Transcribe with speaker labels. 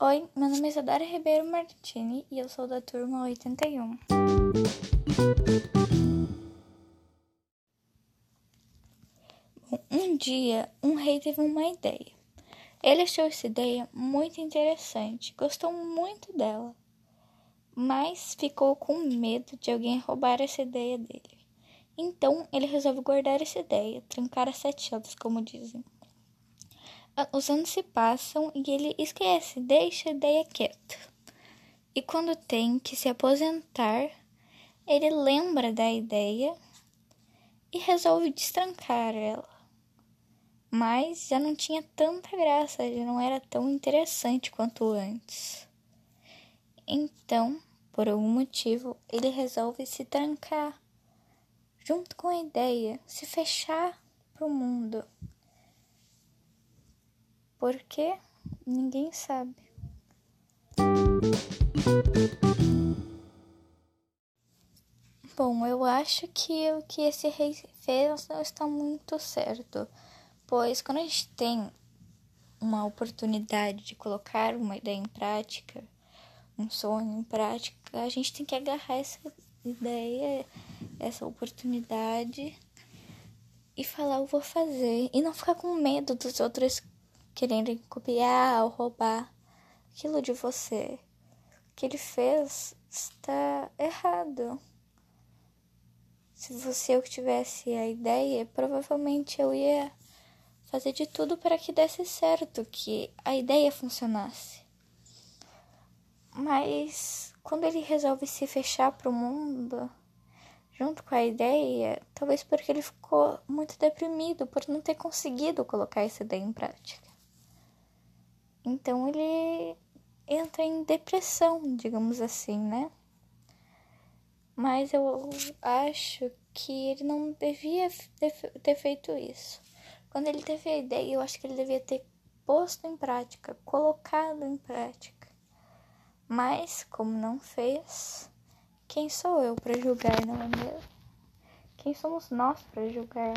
Speaker 1: Oi, meu nome é Isadora Ribeiro Martini e eu sou da turma 81. Bom, um dia, um rei teve uma ideia. Ele achou essa ideia muito interessante, gostou muito dela, mas ficou com medo de alguém roubar essa ideia dele. Então, ele resolve guardar essa ideia, trancar as sete chaves, como dizem. Os anos se passam e ele esquece, deixa a ideia quieta. E quando tem que se aposentar, ele lembra da ideia e resolve destrancar ela. Mas já não tinha tanta graça, já não era tão interessante quanto antes. Então, por algum motivo, ele resolve se trancar junto com a ideia, se fechar para o mundo. Por quê? Ninguém sabe. Bom, eu acho que o que esse rei fez não está muito certo, pois quando a gente tem uma oportunidade de colocar uma ideia em prática, um sonho em prática, a gente tem que agarrar essa ideia, essa oportunidade e falar eu vou fazer e não ficar com medo dos outros querendo copiar ou roubar aquilo de você. O que ele fez está errado. Se você eu tivesse a ideia, provavelmente eu ia fazer de tudo para que desse certo, que a ideia funcionasse. Mas quando ele resolve se fechar para o mundo, junto com a ideia, talvez porque ele ficou muito deprimido por não ter conseguido colocar essa ideia em prática. Então ele entra em depressão, digamos assim, né? Mas eu acho que ele não devia ter feito isso. Quando ele teve a ideia, eu acho que ele devia ter posto em prática, colocado em prática. Mas, como não fez, quem sou eu para julgar, não é mesmo? Quem somos nós para julgar?